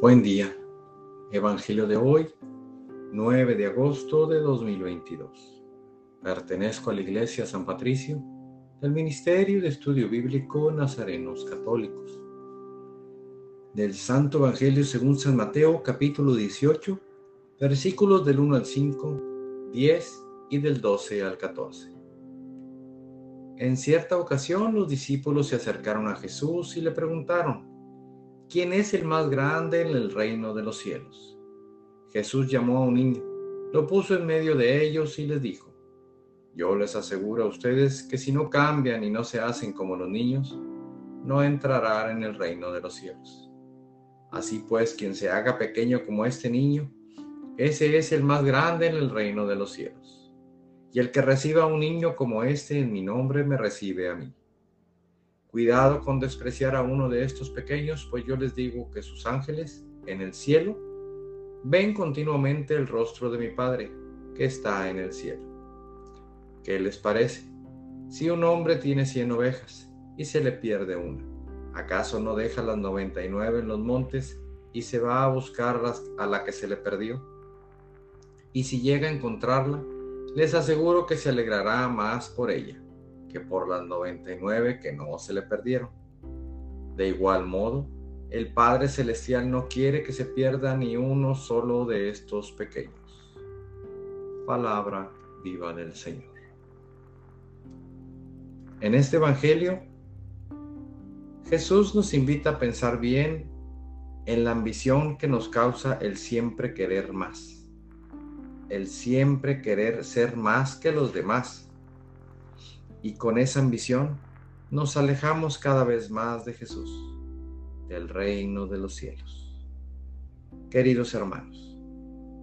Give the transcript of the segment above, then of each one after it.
Buen día. Evangelio de hoy, 9 de agosto de 2022. Pertenezco a la Iglesia San Patricio del Ministerio de Estudio Bíblico Nazarenos Católicos. Del Santo Evangelio según San Mateo, capítulo 18, versículos del 1 al 5, 10 y del 12 al 14. En cierta ocasión los discípulos se acercaron a Jesús y le preguntaron, ¿quién es el más grande en el reino de los cielos? Jesús llamó a un niño, lo puso en medio de ellos y les dijo, yo les aseguro a ustedes que si no cambian y no se hacen como los niños, no entrarán en el reino de los cielos. Así pues, quien se haga pequeño como este niño, ese es el más grande en el reino de los cielos. Y el que reciba a un niño como este en mi nombre me recibe a mí. Cuidado con despreciar a uno de estos pequeños, pues yo les digo que sus ángeles en el cielo ven continuamente el rostro de mi Padre que está en el cielo. ¿Qué les parece? Si un hombre tiene cien ovejas y se le pierde una, ¿acaso no deja las noventa y nueve en los montes y se va a buscar a la que se le perdió? Y si llega a encontrarla, les aseguro que se alegrará más por ella que por las 99 que no se le perdieron. De igual modo, el Padre Celestial no quiere que se pierda ni uno solo de estos pequeños. Palabra viva del Señor. En este Evangelio, Jesús nos invita a pensar bien en la ambición que nos causa el siempre querer más, el siempre querer ser más que los demás y con esa ambición nos alejamos cada vez más de Jesús, del reino de los cielos. Queridos hermanos,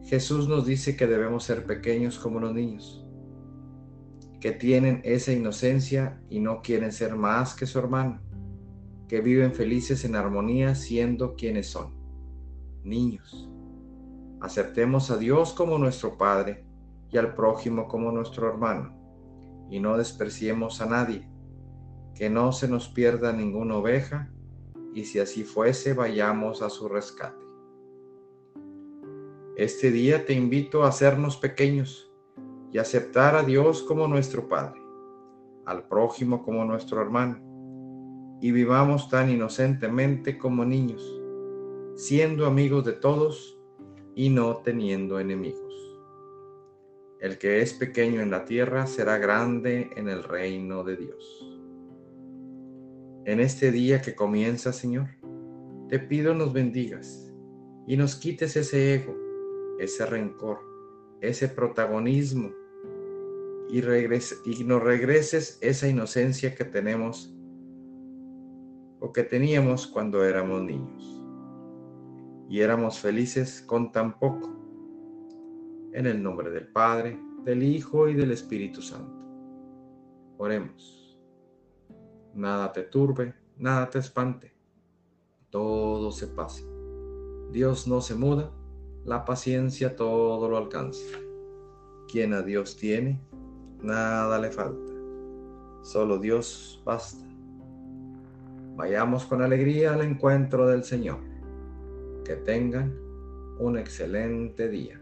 Jesús nos dice que debemos ser pequeños como los niños, que tienen esa inocencia y no quieren ser más que su hermano, que viven felices en armonía siendo quienes son, niños. Aceptemos a Dios como nuestro Padre y al prójimo como nuestro hermano y no despreciemos a nadie, que no se nos pierda ninguna oveja, y si así fuese, vayamos a su rescate. Este día te invito a hacernos pequeños y aceptar a Dios como nuestro Padre, al prójimo como nuestro hermano, y vivamos tan inocentemente como niños, siendo amigos de todos y no teniendo enemigos. El que es pequeño en la tierra será grande en el reino de Dios. En este día que comienza, Señor, te pido nos bendigas y nos quites ese ego, ese rencor, ese protagonismo y, y nos regreses esa inocencia que tenemos o que teníamos cuando éramos niños y éramos felices con tan poco en el nombre del Padre, del Hijo y del Espíritu Santo. Oremos. Nada te turbe, nada te espante. Todo se pasa. Dios no se muda, la paciencia todo lo alcanza. Quien a Dios tiene, nada le falta. Solo Dios basta. Vayamos con alegría al encuentro del Señor. Que tengan un excelente día